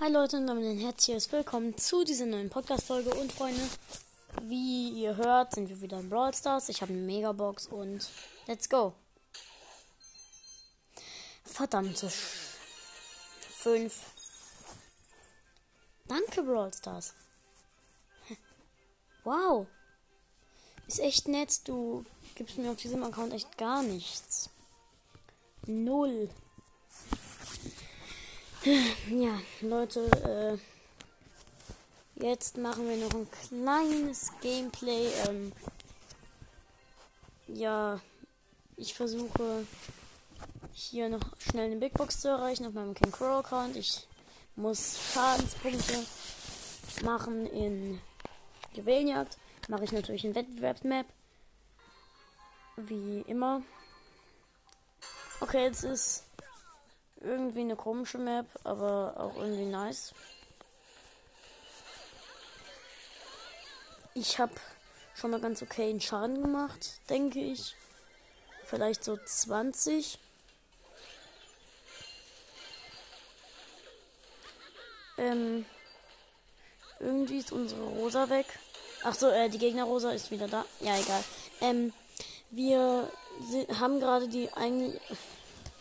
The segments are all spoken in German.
Hi Leute und damit ein herzliches Willkommen zu dieser neuen Podcast-Folge. Und Freunde, wie ihr hört, sind wir wieder in Brawl Stars. Ich habe eine Megabox und let's go. Verdammte Fünf. Danke, Brawl Stars. Wow. Ist echt nett, du gibst mir auf diesem Account echt gar nichts. Null. Ja, Leute, äh, jetzt machen wir noch ein kleines Gameplay. Ähm, ja, ich versuche hier noch schnell eine Big Box zu erreichen auf meinem King Crow Account. Ich muss Schadenspunkte machen in Juwelenjagd. Mache ich natürlich in Wettbewerbsmap. Wie immer. Okay, jetzt ist irgendwie eine komische Map, aber auch irgendwie nice. Ich habe schon mal ganz okay einen Schaden gemacht, denke ich. Vielleicht so 20. Ähm, irgendwie ist unsere Rosa weg. Ach so, äh, die Gegner Rosa ist wieder da. Ja, egal. Ähm, wir haben gerade die eigentlich.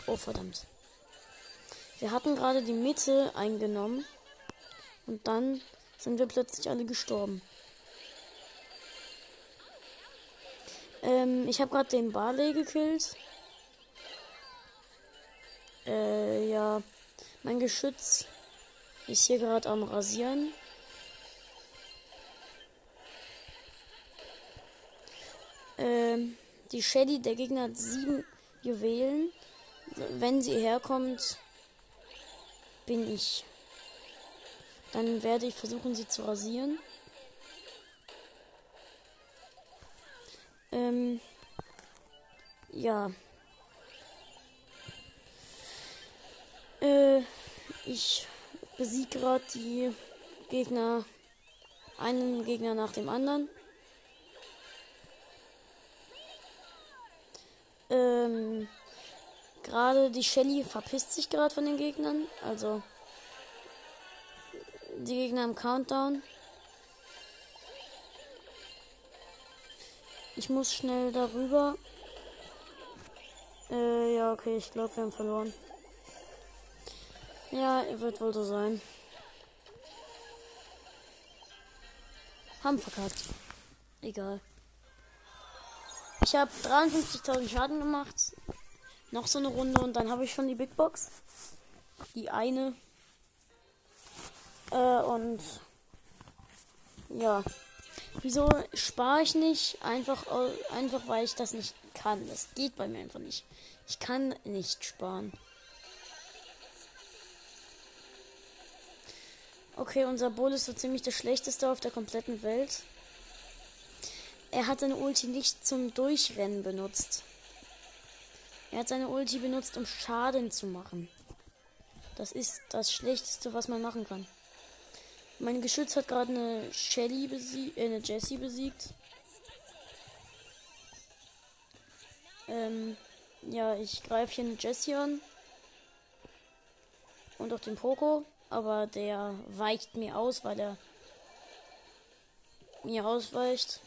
Oh, verdammt. Wir hatten gerade die Mitte eingenommen. Und dann sind wir plötzlich alle gestorben. Ähm, ich habe gerade den Barley gekillt. Äh, ja. Mein Geschütz ist hier gerade am Rasieren. Ähm, die Shelly, der Gegner hat sieben Juwelen. Wenn sie herkommt, bin ich. Dann werde ich versuchen, sie zu rasieren. Ähm, ja. Äh, ich besiege gerade die Gegner, einen Gegner nach dem anderen. Ähm, gerade die Shelly verpisst sich gerade von den Gegnern. Also die Gegner im Countdown. Ich muss schnell darüber. Äh, ja, okay, ich glaube, wir haben verloren. Ja, wird wohl so sein. Haben verkackt. Egal. Ich habe 53.000 Schaden gemacht. Noch so eine Runde und dann habe ich schon die Big Box. Die eine. Äh, und ja. Wieso spare ich nicht? Einfach, einfach weil ich das nicht kann. Das geht bei mir einfach nicht. Ich kann nicht sparen. Okay, unser Bull ist so ziemlich der schlechteste auf der kompletten Welt. Er hat seine Ulti nicht zum Durchrennen benutzt. Er hat seine Ulti benutzt, um Schaden zu machen. Das ist das Schlechteste, was man machen kann. Mein Geschütz hat gerade eine Shelly besiegt, äh, eine Jessie besiegt. Ähm, ja, ich greife hier eine Jessie an. Und auch den Poco. Aber der weicht mir aus, weil er mir ausweicht.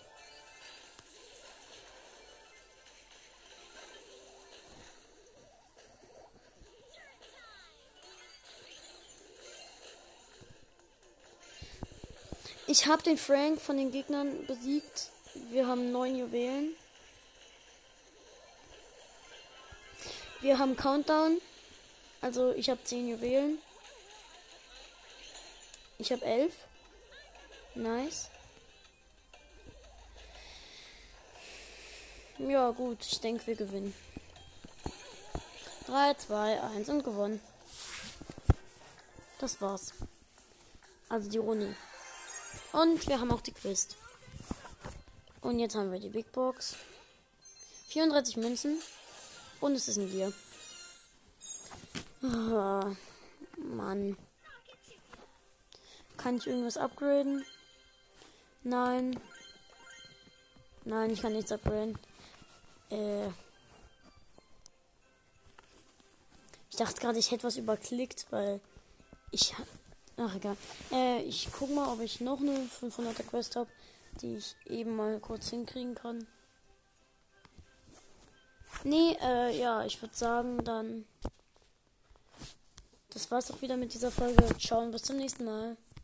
Ich habe den Frank von den Gegnern besiegt. Wir haben neun Juwelen. Wir haben Countdown. Also ich habe zehn Juwelen. Ich habe elf. Nice. Ja gut, ich denke wir gewinnen. 3, 2, 1 und gewonnen. Das war's. Also die Runde. Und wir haben auch die Quest. Und jetzt haben wir die Big Box. 34 Münzen. Und es ist ein Gier. Oh, Mann. Kann ich irgendwas upgraden? Nein. Nein, ich kann nichts upgraden. Äh. Ich dachte gerade, ich hätte was überklickt, weil ich Ach, egal. Äh, ich guck mal, ob ich noch eine 500er Quest habe, die ich eben mal kurz hinkriegen kann. Nee, äh, ja, ich würde sagen, dann. Das war's auch wieder mit dieser Folge. Ciao und bis zum nächsten Mal.